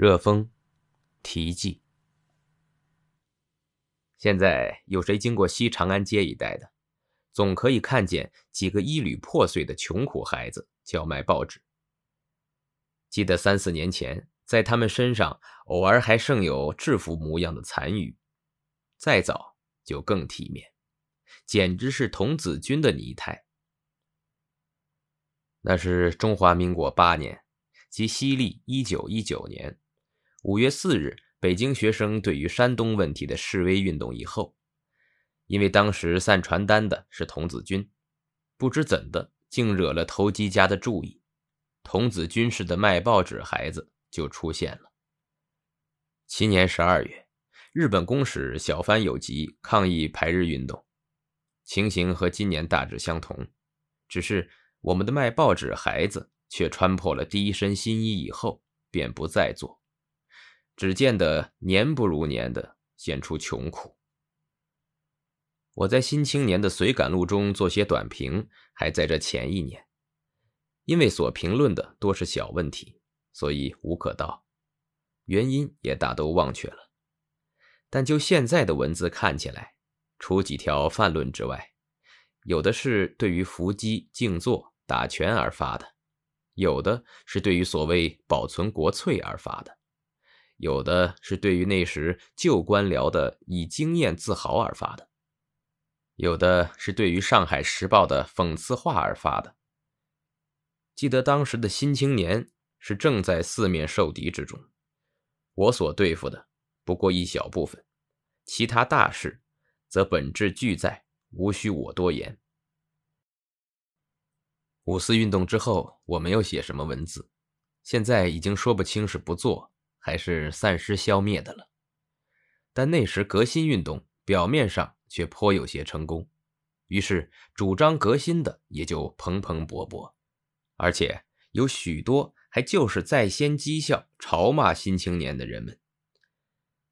热风，题记。现在有谁经过西长安街一带的，总可以看见几个衣履破碎的穷苦孩子叫卖报纸。记得三四年前，在他们身上偶尔还剩有制服模样的残余；再早就更体面，简直是童子军的泥态。那是中华民国八年，即西历一九一九年。五月四日，北京学生对于山东问题的示威运动以后，因为当时散传单的是童子军，不知怎的，竟惹了投机家的注意，童子军式的卖报纸孩子就出现了。七年十二月，日本公使小帆有吉抗议排日运动，情形和今年大致相同，只是我们的卖报纸孩子却穿破了第一身新衣以后，便不再做。只见得年不如年的显出穷苦。我在《新青年》的随感录中做些短评，还在这前一年，因为所评论的多是小问题，所以无可道，原因也大都忘却了。但就现在的文字看起来，除几条泛论之外，有的是对于伏击、静坐、打拳而发的，有的是对于所谓保存国粹而发的。有的是对于那时旧官僚的以经验自豪而发的，有的是对于《上海时报》的讽刺话而发的。记得当时的新青年是正在四面受敌之中，我所对付的不过一小部分，其他大事则本质俱在，无需我多言。五四运动之后，我没有写什么文字，现在已经说不清是不做。还是散失消灭的了，但那时革新运动表面上却颇有些成功，于是主张革新的也就蓬蓬勃勃，而且有许多还就是在先讥笑、嘲骂新青年的人们，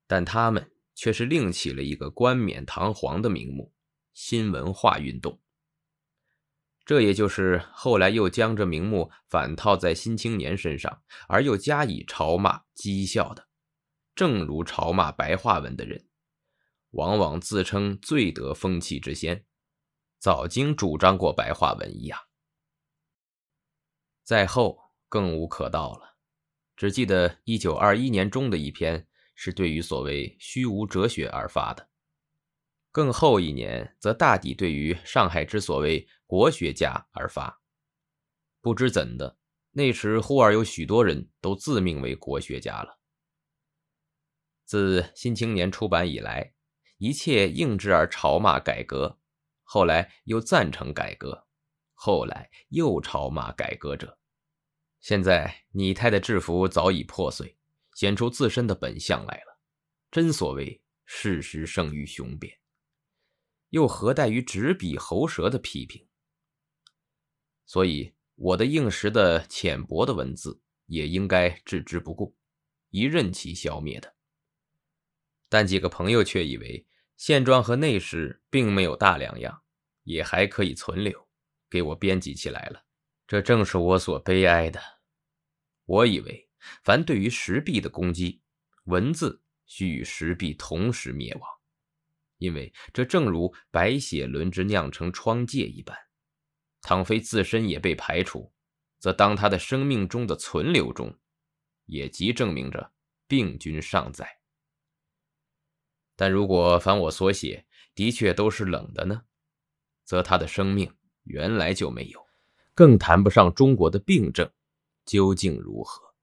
但他们却是另起了一个冠冕堂皇的名目——新文化运动。这也就是后来又将这名目反套在新青年身上，而又加以嘲骂讥笑的。正如嘲骂白话文的人，往往自称最得风气之先，早经主张过白话文一样。在后更无可道了，只记得一九二一年中的一篇是对于所谓虚无哲学而发的。更后一年，则大抵对于上海之所谓国学家而发。不知怎的，那时忽而有许多人都自命为国学家了。自《新青年》出版以来，一切应之而嘲骂改革，后来又赞成改革，后来又嘲骂改革者。现在拟态的制服早已破碎，显出自身的本相来了。真所谓事实胜于雄辩。又何待于执笔喉舌的批评？所以我的应时的浅薄的文字也应该置之不顾，一任其消灭的。但几个朋友却以为现状和那时并没有大两样，也还可以存留，给我编辑起来了。这正是我所悲哀的。我以为，凡对于石壁的攻击，文字须与石壁同时灭亡。因为这正如白血轮之酿成疮疥一般，倘非自身也被排除，则当他的生命中的存留中，也即证明着病菌尚在。但如果凡我所写的确都是冷的呢，则他的生命原来就没有，更谈不上中国的病症究竟如何。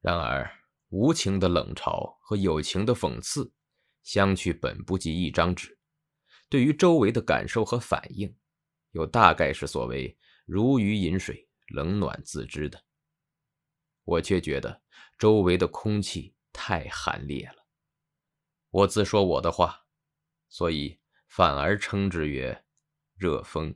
然而，无情的冷嘲和有情的讽刺。相去本不及一张纸，对于周围的感受和反应，又大概是所谓如鱼饮水，冷暖自知的。我却觉得周围的空气太寒冽了。我自说我的话，所以反而称之曰热风。